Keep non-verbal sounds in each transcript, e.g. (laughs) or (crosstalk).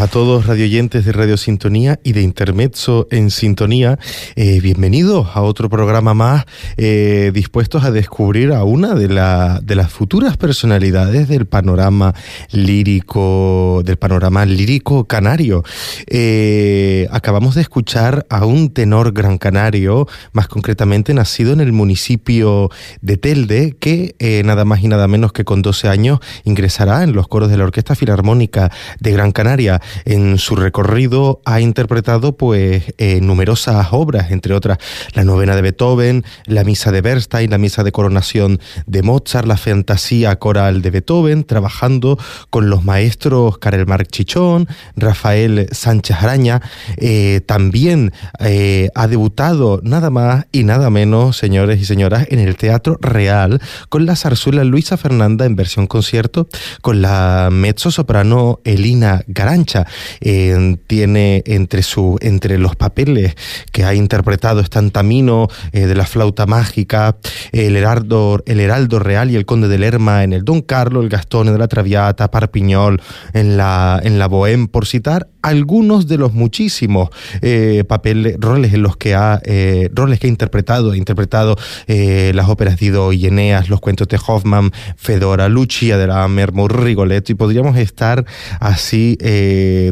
A todos radioyentes de Radio Sintonía y de Intermezzo en Sintonía. Eh, bienvenidos a otro programa más eh, dispuestos a descubrir a una de, de las futuras personalidades del panorama lírico, del panorama lírico canario. Eh, acabamos de escuchar a un tenor gran canario, más concretamente nacido en el municipio de Telde, que nada más y nada menos que con 12 años ingresará en los coros de la Orquesta Filarmónica de Gran Canaria Canaria. En su recorrido ha interpretado pues eh, numerosas obras, entre otras la novena de Beethoven, la misa de Bernstein, la misa de coronación de Mozart, la fantasía coral de Beethoven, trabajando con los maestros Karel Marc Chichón, Rafael Sánchez Araña. Eh, también eh, ha debutado nada más y nada menos, señores y señoras, en el Teatro Real con la zarzuela Luisa Fernanda en versión concierto, con la mezzo soprano Elina Garancha. Eh, tiene entre, su, entre los papeles que ha interpretado Estantamino de la flauta mágica, el Heraldo, el Heraldo Real y el Conde de Lerma en el Don Carlo, el Gastón de la Traviata, Parpiñol en la, en la Bohème, por citar algunos de los muchísimos eh, papeles, roles en los que ha, eh, roles que ha interpretado, ha interpretado eh, las óperas de Ido y Eneas, los cuentos de Hoffman, Fedora, Lucia de la Mermur, Rigoletto, y podríamos estar así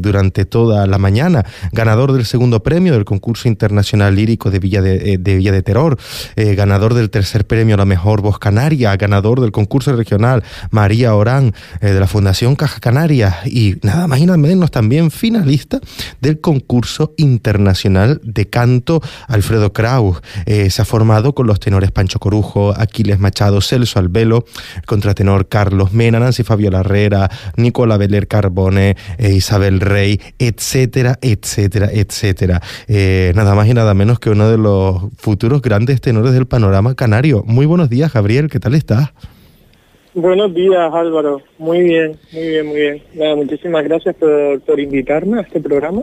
durante toda la mañana. Ganador del segundo premio del concurso internacional lírico de Villa de, de Villa de Terror, ganador del tercer premio a la mejor voz canaria, ganador del concurso regional María Orán de la Fundación Caja Canaria y nada más y nada menos también final lista del concurso internacional de canto Alfredo Kraus. Eh, se ha formado con los tenores Pancho Corujo, Aquiles Machado, Celso Albelo, contratenor Carlos Mena, Nancy Fabio Herrera, Nicola Beler Carbone, eh, Isabel Rey, etcétera, etcétera, etcétera. Eh, nada más y nada menos que uno de los futuros grandes tenores del panorama canario. Muy buenos días, Gabriel, ¿qué tal estás? Buenos días, Álvaro. Muy bien, muy bien, muy bien. Nada, muchísimas gracias por, por invitarme a este programa.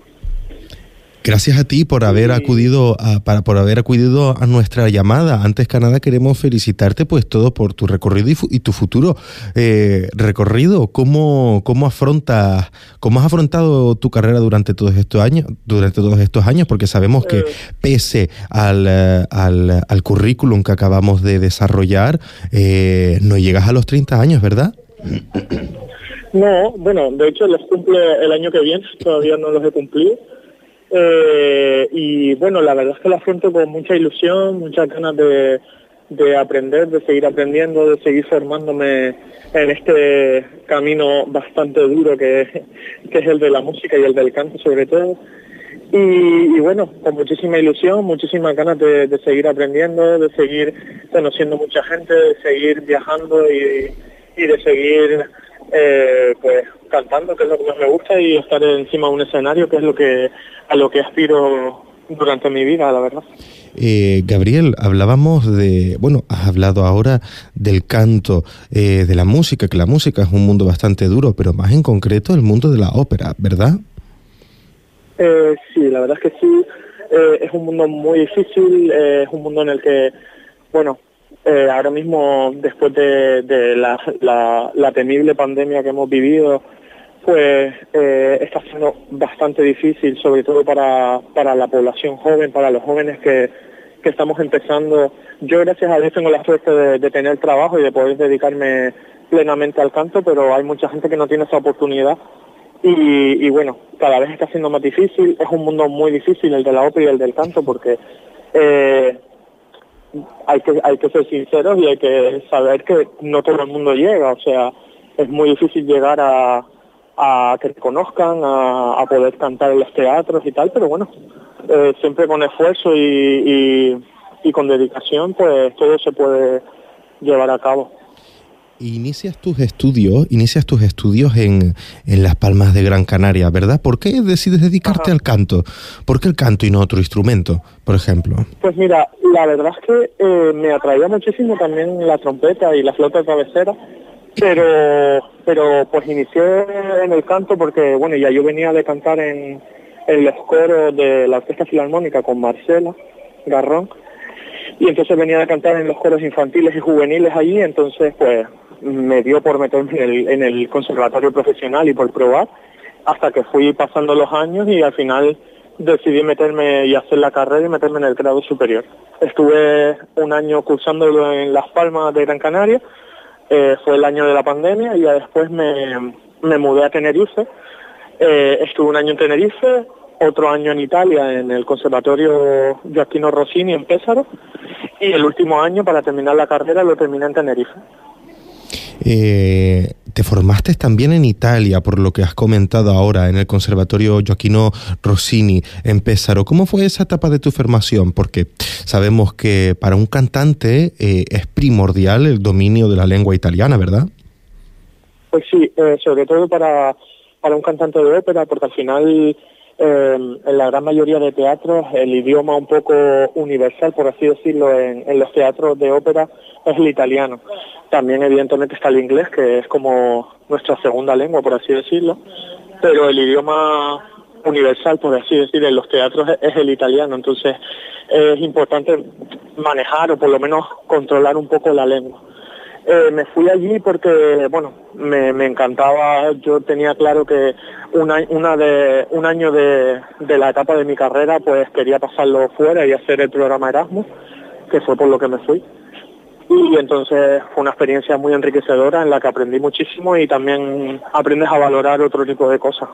Gracias a ti por haber acudido a, para, por haber acudido a nuestra llamada. Antes que nada queremos felicitarte pues todo por tu recorrido y, tu futuro eh, recorrido. ¿Cómo, cómo afrontas, cómo has afrontado tu carrera durante todos estos años, durante todos estos años? Porque sabemos que eh. pese al, al, al currículum que acabamos de desarrollar, eh, no llegas a los 30 años, ¿verdad? No, bueno, de hecho los cumple el año que viene, todavía no los he cumplido eh, y bueno, la verdad es que lo afronto con mucha ilusión, muchas ganas de, de aprender, de seguir aprendiendo, de seguir formándome en este camino bastante duro que, que es el de la música y el del canto sobre todo. Y, bueno, con muchísima ilusión, muchísimas ganas de, seguir aprendiendo, de seguir conociendo mucha gente, de seguir viajando y, y de seguir eh, pues cantando, que es lo que más me gusta, y estar encima de un escenario, que es lo que a lo que aspiro durante mi vida, la verdad. Eh, Gabriel, hablábamos de, bueno, has hablado ahora del canto, eh, de la música, que la música es un mundo bastante duro, pero más en concreto el mundo de la ópera, ¿verdad? Eh, sí, la verdad es que sí. es un mundo muy difícil, es un mundo en el que, bueno, ahora mismo, después de, la, la temible pandemia que hemos vivido, pues eh, está siendo bastante difícil, sobre todo para, para la población joven, para los jóvenes que, que estamos empezando. Yo gracias a Dios tengo la suerte de, tener trabajo y de poder dedicarme plenamente al canto, pero hay mucha gente que no tiene esa oportunidad. Y, bueno, cada vez está siendo más difícil, es un mundo muy difícil el de la ópera y el del canto, porque eh, hay, que, hay que ser sinceros y hay que saber que no todo el mundo llega, o sea, es muy difícil llegar a, a que te conozcan, a, poder cantar en los teatros y tal, pero bueno, eh, siempre con esfuerzo y, y, con dedicación, pues todo se puede llevar a cabo. Inicias tus estudios, inicias tus estudios en, en, Las Palmas de Gran Canaria, ¿verdad? ¿Por qué decides dedicarte al canto? ¿Por qué el canto y no otro instrumento, por ejemplo? Pues mira, la verdad es que eh, me atraía muchísimo también la trompeta y la flauta de cabecera, pero pero pues inicié en el canto porque bueno ya yo venía de cantar en, en los de la orquesta filarmónica con Marcela Garrón y entonces venía de cantar en los coros infantiles y juveniles allí entonces pues me dio por meterme en el, en el conservatorio profesional y por probar hasta que fui pasando los años y al final decidí meterme y hacer la carrera y meterme en el grado superior. Estuve un año cursándolo en Las Palmas de Gran Canaria eh, fue el año de la pandemia y ya después me, me mudé a Tenerife. Eh, estuve un año en Tenerife, otro año en Italia en el Conservatorio Gioacchino Rossini en Pésaro y el último año para terminar la carrera lo terminé en Tenerife. Eh, te formaste también en Italia, por lo que has comentado ahora, en el Conservatorio Gioacchino Rossini en Pesaro. ¿Cómo fue esa etapa de tu formación? Porque sabemos que para un cantante eh, es primordial el dominio de la lengua italiana, ¿verdad? Pues sí, eh, sobre todo para, para un cantante de ópera, porque al final eh, en la gran mayoría de teatros el idioma un poco universal, por así decirlo, en, los teatros de ópera es el italiano. También evidentemente está el inglés, que es como nuestra segunda lengua, por así decirlo, pero el idioma universal, por así decirlo, en los teatros es el italiano. Entonces es importante manejar o por lo menos controlar un poco la lengua. Eh, me fui allí porque, bueno, me, encantaba, yo tenía claro que una, de, un año de, la etapa de mi carrera pues quería pasarlo fuera y hacer el programa Erasmus, que fue por lo que me fui. Y entonces fue una experiencia muy enriquecedora en la que aprendí muchísimo y también aprendes a valorar otro tipo de cosas.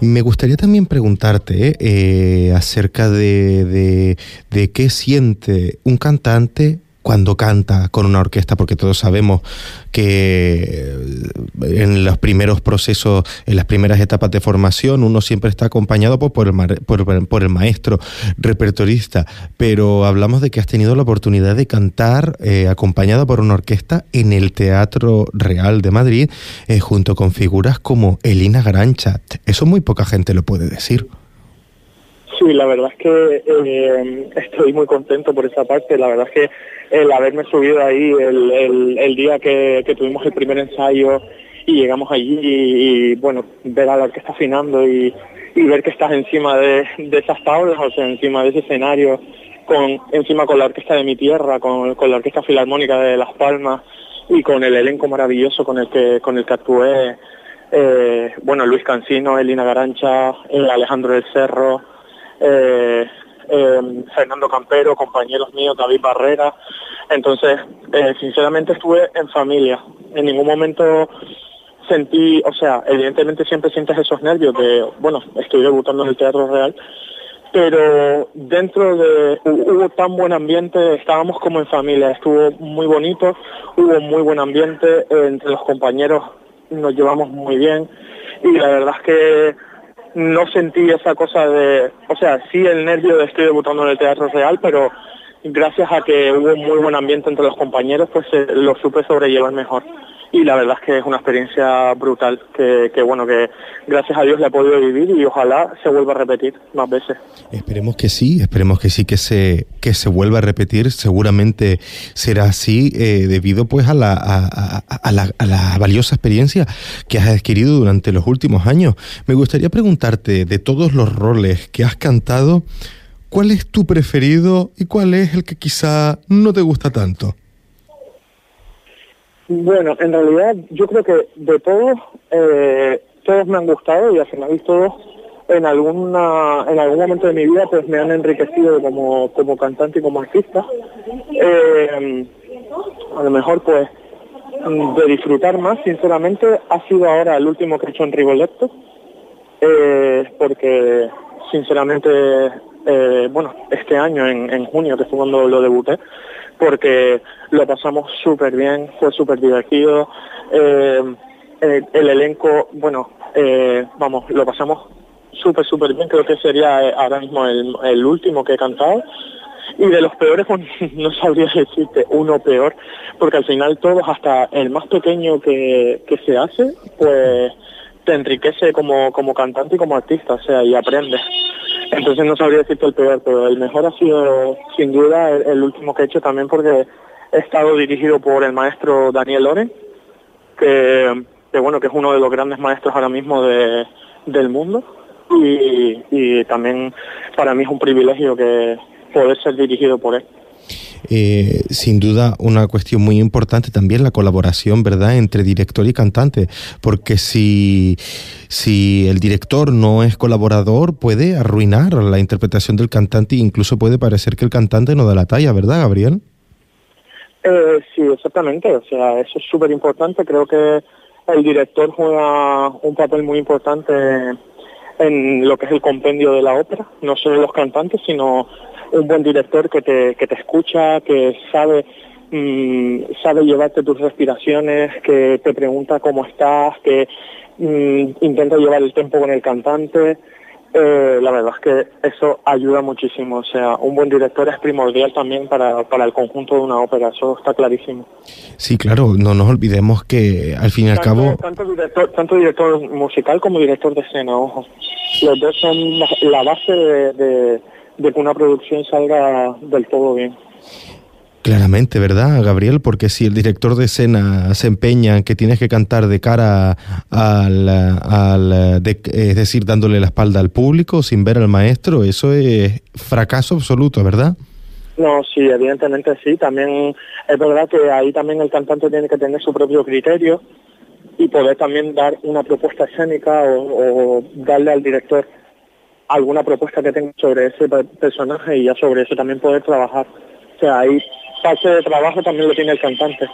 Me gustaría también preguntarte eh, acerca de, de qué siente un cantante cuando canta con una orquesta, porque todos sabemos que eh, en los primeros procesos, en las primeras etapas de formación, uno siempre está acompañado por, el, por, el maestro repertorista, pero hablamos de que has tenido la oportunidad de cantar eh, acompañado por una orquesta en el Teatro Real de Madrid, eh, junto con figuras como Elina Garancha. Eso muy poca gente lo puede decir. Sí, la verdad es que eh, estoy muy contento por esa parte. La verdad es que el haberme subido ahí el, el, día que, que, tuvimos el primer ensayo y llegamos allí y, bueno, ver a la orquesta afinando y, y ver que estás encima de, de, esas tablas, o sea, encima de ese escenario, con encima con la orquesta de mi tierra, con, con la orquesta filarmónica de Las Palmas y con el elenco maravilloso con el que con el que actué. Eh, bueno, Luis Cancino, Elina Garancha, Alejandro del Cerro, eh, eh, Fernando Campero, compañeros míos, David Barrera. Entonces, eh, sinceramente estuve en familia. En ningún momento sentí, o sea, evidentemente siempre sientes esos nervios de, bueno, estoy debutando en el Teatro Real, pero dentro de, hubo tan buen ambiente, estábamos como en familia, estuvo muy bonito, hubo muy buen ambiente, entre los compañeros nos llevamos muy bien y la verdad es que no sentí esa cosa de, o sea, sí el nervio de estoy debutando en el Teatro Real, pero gracias a que hubo muy buen ambiente entre los compañeros, pues eh, lo supe sobrellevar mejor. Y la verdad es que es una experiencia brutal, que, que, bueno, que gracias a Dios la he podido vivir y ojalá se vuelva a repetir más veces. Esperemos que sí, esperemos que sí, que se, que se vuelva a repetir, seguramente será así, eh, debido pues a la, a, a, la, a la valiosa experiencia que has adquirido durante los últimos años. Me gustaría preguntarte, de todos los roles que has cantado, ¿cuál es tu preferido y cuál es el que quizá no te gusta tanto? Bueno, en realidad yo creo que de todos, eh, todos me han gustado y al final todos en alguna en algún momento de mi vida pues me han enriquecido como, como cantante y como artista. Eh, a lo mejor pues de disfrutar más, sinceramente, ha sido ahora el último que he en Rigoletto, eh, porque sinceramente, bueno, este año, en, en junio, que fue cuando lo debuté, porque lo pasamos súper bien, fue súper divertido. Eh, el, el, elenco, bueno, eh, vamos, lo pasamos súper, súper bien. Creo que sería eh, ahora mismo el, el, último que he cantado. Y de los peores, (laughs) pues no sabría decirte uno peor, porque al final todos, hasta el más pequeño que, que se hace, pues te enriquece como, como cantante y como artista, o sea, y aprendes. Entonces no sabría decirte el peor, pero el mejor ha sido sin duda el, último que he hecho también porque he estado dirigido por el maestro Daniel Loren, que, bueno, que es uno de los grandes maestros ahora mismo de, del mundo. Y, y también para mí es un privilegio que poder ser dirigido por él. Eh, sin duda una cuestión muy importante también la colaboración, ¿verdad?, entre director y cantante, porque si, si el director no es colaborador puede arruinar la interpretación del cantante e incluso puede parecer que el cantante no da la talla, ¿verdad, Gabriel? Eh, sí, exactamente, o sea, eso es súper importante, creo que el director juega un papel muy importante en lo que es el compendio de la ópera, no solo los cantantes, sino un buen director que te, que te escucha, que sabe mm, sabe llevarte tus respiraciones, que te pregunta cómo estás, que mm, intenta llevar el tiempo con el cantante. Eh, la verdad es que eso ayuda muchísimo. O sea, un buen director es primordial también para, para el conjunto de una ópera, eso está clarísimo. Sí, claro, no nos olvidemos que al fin y al cabo... Tanto director, tanto director musical como director de escena, ojo. Los dos son la, base de que una producción salga del todo bien. Claramente, ¿verdad, Gabriel? Porque si el director de escena se empeña en que tienes que cantar de cara al, al es decir, dándole la espalda al público sin ver al maestro, eso es fracaso absoluto, ¿verdad? No, sí, evidentemente sí. También es verdad que ahí también el cantante tiene que tener su propio criterio y poder también dar una propuesta escénica o, o darle al director alguna propuesta que tenga sobre ese personaje y ya sobre eso también poder trabajar. O sea, ahí parte de trabajo también lo tiene el cantante,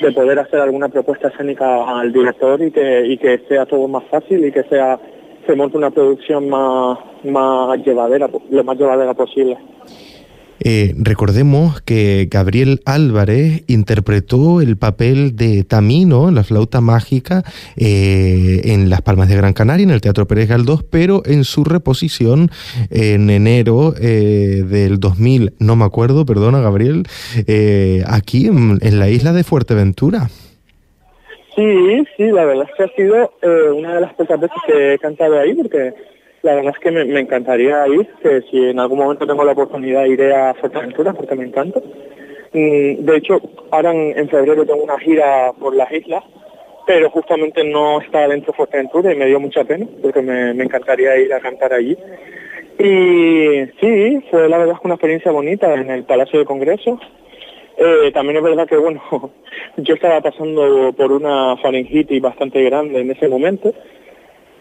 de poder hacer alguna propuesta escénica al director y que, y que sea todo más fácil y que sea se monte una producción más, más llevadera, lo más llevadera posible. Eh, recordemos que Gabriel Álvarez interpretó el papel de Tamino, la flauta mágica, eh, en Las Palmas de Gran Canaria, en el Teatro Pérez Galdós, pero en su reposición en enero eh, del 2000, no me acuerdo, perdona Gabriel, aquí en, la isla de Fuerteventura. Sí, sí, la verdad es que ha sido una de las pocas veces que he cantado ahí, porque la verdad es que me, encantaría ir, que si en algún momento tengo la oportunidad iré a Fuerteventura porque me encanta. Mm, de hecho, ahora en, febrero tengo una gira por las islas, pero justamente no está dentro de Fuerteventura y me dio mucha pena porque me, encantaría ir a cantar allí. Y sí, fue la verdad una experiencia bonita en el Palacio de Congreso. Eh, también es verdad que, bueno, (laughs) yo estaba pasando por una faringitis bastante grande en ese momento,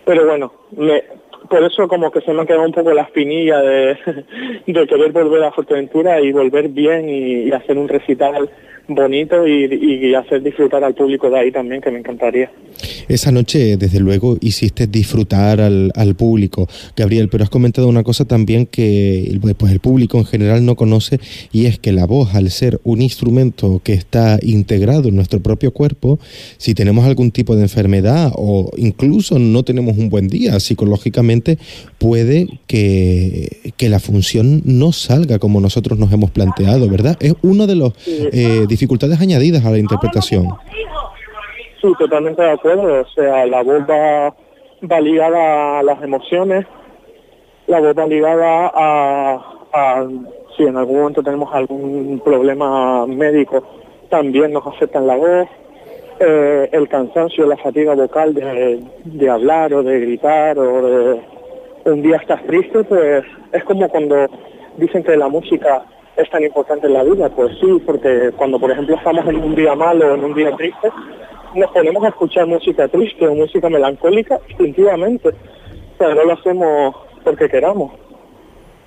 pero bueno, me, por eso como que se me ha quedado un poco la espinilla de, (laughs) querer volver a Fuerteventura y volver bien y, hacer un recital bonito y, hacer disfrutar al público de ahí también, que me encantaría. Esa noche, desde luego, hiciste disfrutar al, al, público, Gabriel, pero has comentado una cosa también que pues, el público en general no conoce y es que la voz, al ser un instrumento que está integrado en nuestro propio cuerpo, si tenemos algún tipo de enfermedad o incluso no tenemos un buen día psicológicamente, puede que, que la función no salga como nosotros nos hemos planteado, ¿verdad? Es uno de los eh, dificultades añadidas a la interpretación. Sí, totalmente de acuerdo. O sea, la voz va, ligada a las emociones, la voz va ligada a, si en algún momento tenemos algún problema médico, también nos afecta en la voz. Eh, el cansancio, la fatiga vocal de, de hablar o de gritar o de un día estás triste, pues es como cuando dicen que la música es tan importante en la vida, pues sí, porque cuando por ejemplo estamos en un día malo o en un día triste, nos ponemos a escuchar música triste o música melancólica instintivamente, pero no lo hacemos porque queramos,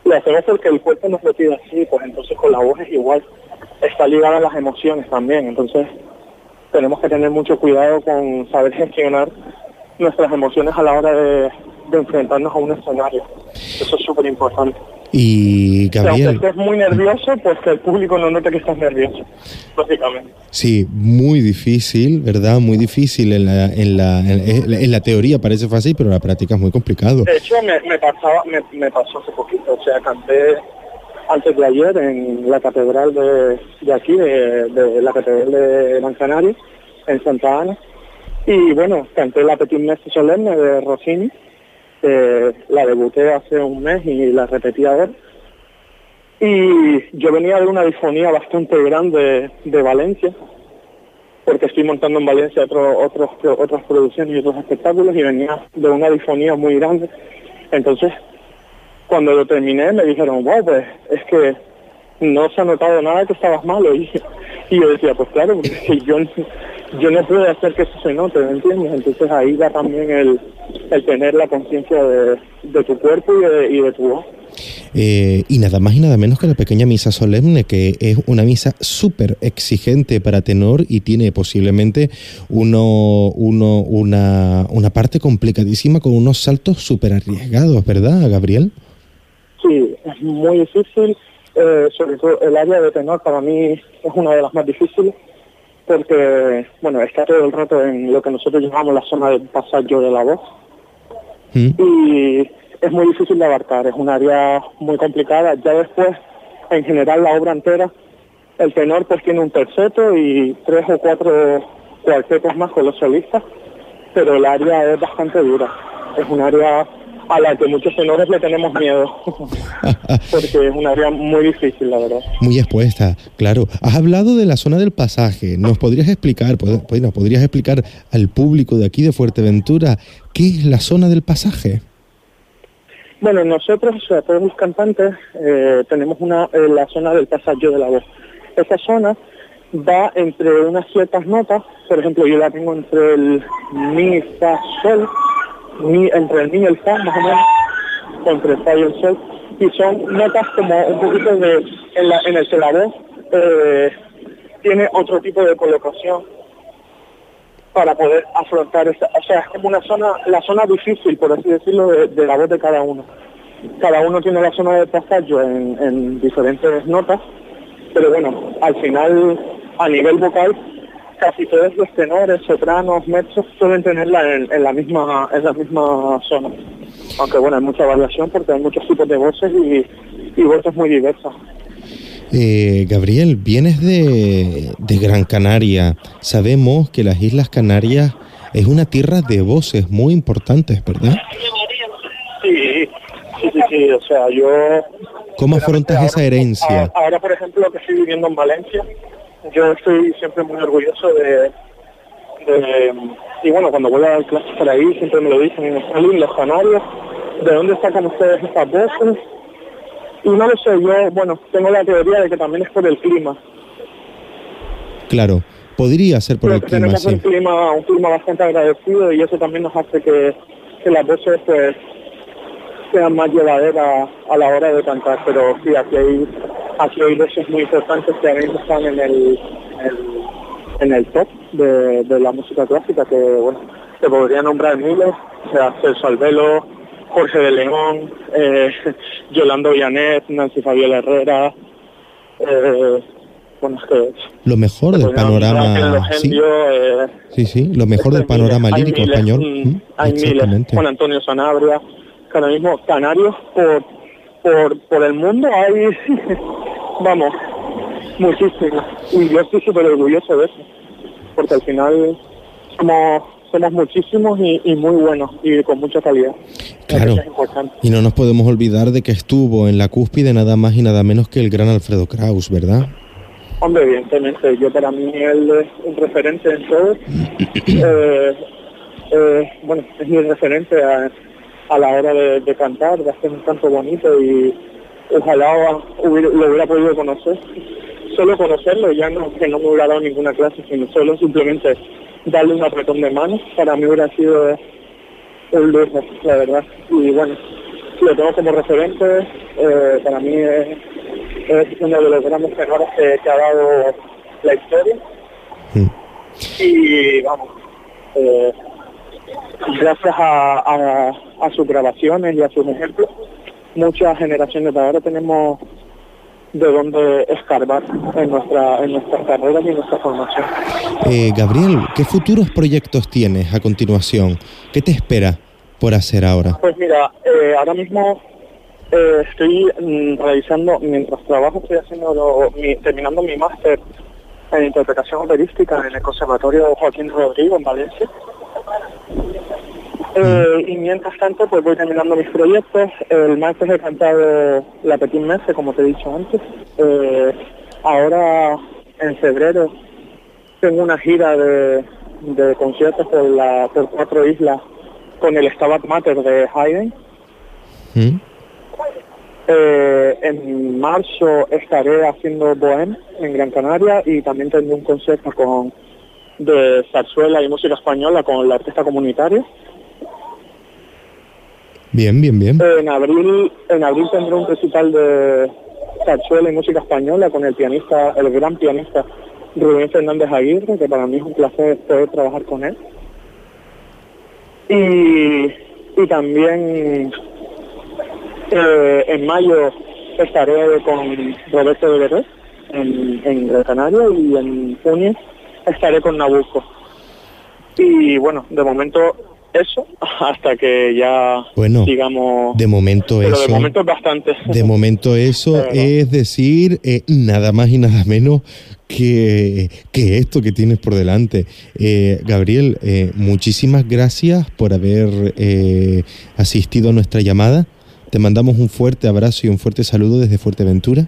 lo hacemos porque el cuerpo nos lo pide así, pues entonces con la voz es igual, está ligada a las emociones también, entonces tenemos que tener mucho cuidado con saber gestionar nuestras emociones a la hora de, de enfrentarnos a un escenario. Eso es súper importante. Y Gabriel... aunque estés muy nervioso, pues que el público no note que estás nervioso, básicamente. Sí, muy difícil, ¿verdad? Muy difícil en la, en la, en, la teoría parece fácil, pero la práctica es muy complicado. De hecho, me, me pasaba, me, me, pasó hace poquito, o sea, canté antes de ayer en la catedral de, de aquí, de, de, la catedral de Manzanares, en Santa Ana, y bueno, canté la Petit Messe Solemne de Rossini, la debuté hace un mes y la repetí a ver. Y yo venía de una difonía bastante grande de Valencia, porque estoy montando en Valencia otro, otros, otras producciones y otros espectáculos y venía de una difonía muy grande. Entonces, cuando lo terminé me dijeron, wow, pues es que no se ha notado nada que estabas malo. (laughs) Y, yo decía, pues claro, porque yo, yo no puedo hacer que eso se note, ¿me entiendes? Entonces ahí va también el, el tener la conciencia de, de, tu cuerpo y de, y de tu voz. Eh, y nada más y nada menos que la pequeña misa solemne, que es una misa súper exigente para tenor y tiene posiblemente uno, uno, una, una parte complicadísima con unos saltos súper arriesgados, ¿verdad, Gabriel? Sí, es muy difícil Eh, sobre todo el área de tenor para mí es una de las más difíciles porque, bueno, está todo el rato en lo que nosotros llamamos la zona del pasaje de la voz. Mm. Y es muy difícil de abarcar, es un área muy complicada. Ya después, en general, la obra entera, el tenor pues tiene un terceto y tres o cuatro cuartetos más con los solistas, pero el área es bastante dura. Es un área a la que muchos tenores le tenemos miedo, (laughs) porque es un área muy difícil, la verdad. Muy expuesta, claro. Has hablado de la zona del pasaje. ¿Nos podrías explicar, pues, nos podrías explicar al público de aquí de Fuerteventura qué es la zona del pasaje? Bueno, nosotros, o sea, todos los cantantes, eh, tenemos una eh, la zona del pasaje de la voz. Esa zona va entre unas ciertas notas, por ejemplo, yo la tengo entre el mi, fa, sol, entre el y el fa, más o menos, entre el fa y el sol, y son notas como un poquito de, en, la, en el que la voz eh, tiene otro tipo de colocación para poder afrontar esa, o sea, es como una zona, la zona difícil, por así decirlo, de, la voz de cada uno. Cada uno tiene la zona de pasaje en, en diferentes notas, pero bueno, al final, a nivel vocal, casi todos los tenores, sopranos, mezzos suelen tenerla en, la misma en la misma zona. Aunque bueno, hay mucha variación porque hay muchos tipos de voces y, y voces muy diversas. Eh, Gabriel, vienes de, de Gran Canaria. Sabemos que las Islas Canarias es una tierra de voces muy importantes, ¿verdad? Sí, sí, sí, sí. O sea, yo... ¿Cómo afrontas esa herencia? Ahora, por ejemplo, que estoy viviendo en Valencia, yo estoy siempre muy orgulloso de, y bueno, cuando voy a dar clases por ahí, siempre me lo dicen, en los canarios, ¿de dónde sacan ustedes estas voces? Y no lo sé, yo, bueno, tengo la teoría de que también es por el clima. Claro, podría ser por el clima, tenemos un clima, un clima bastante agradecido y eso también nos hace que, que las voces pues sean más llevaderas a la hora de cantar, pero sí, aquí hay, aquí hay voces muy importantes que ahora mismo están en el, en el top de, de la música clásica, que bueno, se podría nombrar miles, o sea, Celso Albelo, Jorge de León, eh, (laughs) Yolando Villanet, Nancy Fabiola Herrera, eh, bueno, es que lo mejor del panorama ¿sí? Eh, sí, sí, lo mejor del panorama lírico español. Mm, hay miles, Juan Antonio Sanabria, que ahora mismo canarios por, por, por el mundo hay, (laughs) vamos, muchísimos. Y yo estoy súper orgulloso de eso, porque al final somos somos muchísimos y, muy buenos y con mucha calidad. Claro. Y no nos podemos olvidar de que estuvo en la cúspide nada más y nada menos que el gran Alfredo Kraus, ¿verdad? Hombre, evidentemente, yo para mí él es un referente en todo. (clears throat) Eh, eh, bueno, es mi referente a, a la hora de, cantar, de hacer un canto bonito y ojalá lo hubiera podido conocer. Solo conocerlo, ya no que no me hubiera dado ninguna clase, sino solo simplemente darle un apretón de manos, para mí hubiera sido un lujo, la verdad. Y bueno, lo tengo como referente, eh, para mí es, uno de los grandes tenores que, ha dado la historia. Mm. Y vamos, eh, gracias a, sus grabaciones y a sus ejemplos, muchas generaciones de ahora tenemos de dónde escarbar en nuestra en nuestras carreras y en nuestra formación. Eh, Gabriel, ¿qué futuros proyectos tienes a continuación? ¿Qué te espera por hacer ahora? Pues mira, eh, ahora mismo eh, estoy mm, realizando, mientras trabajo, estoy haciendo terminando mi máster en interpretación operística en el Conservatorio Joaquín Rodrigo en Valencia. Eh, y mientras tanto, pues voy terminando mis proyectos. El máster he cantado La Petit Messe, como te he dicho antes. Eh, ahora, en febrero, tengo una gira de, conciertos por, la, por cuatro islas con el Stabat Mater de Haydn. ¿Mm? Eh, en marzo estaré haciendo Bohem en Gran Canaria y también tendré un concierto con de zarzuela y música española con la orquesta comunitaria. Bien, bien, bien. En abril, en abril tendré un recital de zarzuela y música española con el pianista, el gran pianista Rubén Fernández Aguirre, que para mí es un placer poder trabajar con él. Y, y también eh, en mayo estaré con Roberto de Guerrero en, en Gran y en junio estaré con Nabucco. Y bueno, de momento eso hasta que ya bueno, digamos de momento eso de momento es bastante. de momento eso (laughs) Pero- es decir eh, nada más y nada menos que, que esto que tienes por delante. Eh, Gabriel eh, muchísimas gracias por haber eh, asistido a nuestra llamada. Te mandamos un fuerte abrazo y un fuerte saludo desde Fuerteventura.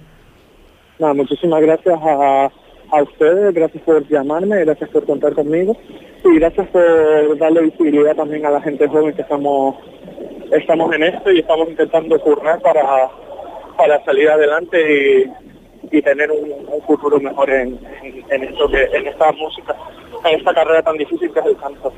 Nada, muchísimas gracias a, a ustedes, gracias por llamarme, gracias por contar conmigo y gracias por darle visibilidad también a la gente joven que estamos estamos en esto y estamos intentando currar para, para salir adelante y, y tener un, futuro mejor en, en esto que en esta música, en esta carrera tan difícil que es el canto.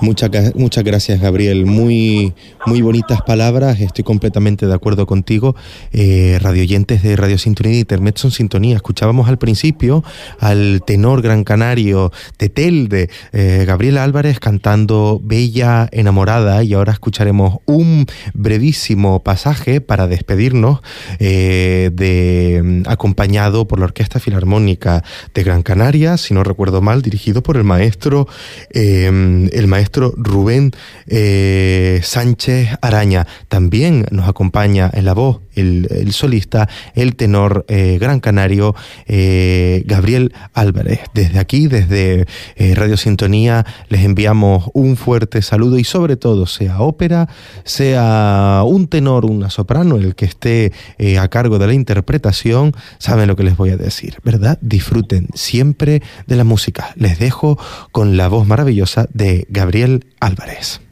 Muchas, muchas gracias, Gabriel. Muy, muy bonitas palabras. Estoy completamente de acuerdo contigo. Eh, radioyentes de Radio Sintonía y Intermezzo en Sintonía. Escuchábamos al principio al tenor gran canario de Telde, eh, Gabriel Álvarez, cantando Bella Enamorada. Y ahora escucharemos un brevísimo pasaje para despedirnos, eh, de, mm, acompañado por la Orquesta Filarmónica de Gran Canaria, si no recuerdo mal, dirigido por el maestro, eh, el maestro Rubén eh, Sánchez Araña. También nos acompaña en la voz el, solista, el tenor eh, gran canario eh, Gabriel Álvarez. Desde aquí, desde eh, Radio Sintonía, les enviamos un fuerte saludo y sobre todo, sea ópera, sea un tenor, una soprano, el que esté a cargo de la interpretación, saben lo que les voy a decir, ¿verdad? Disfruten siempre de la música. Les dejo con la voz maravillosa de Gabriel Álvarez.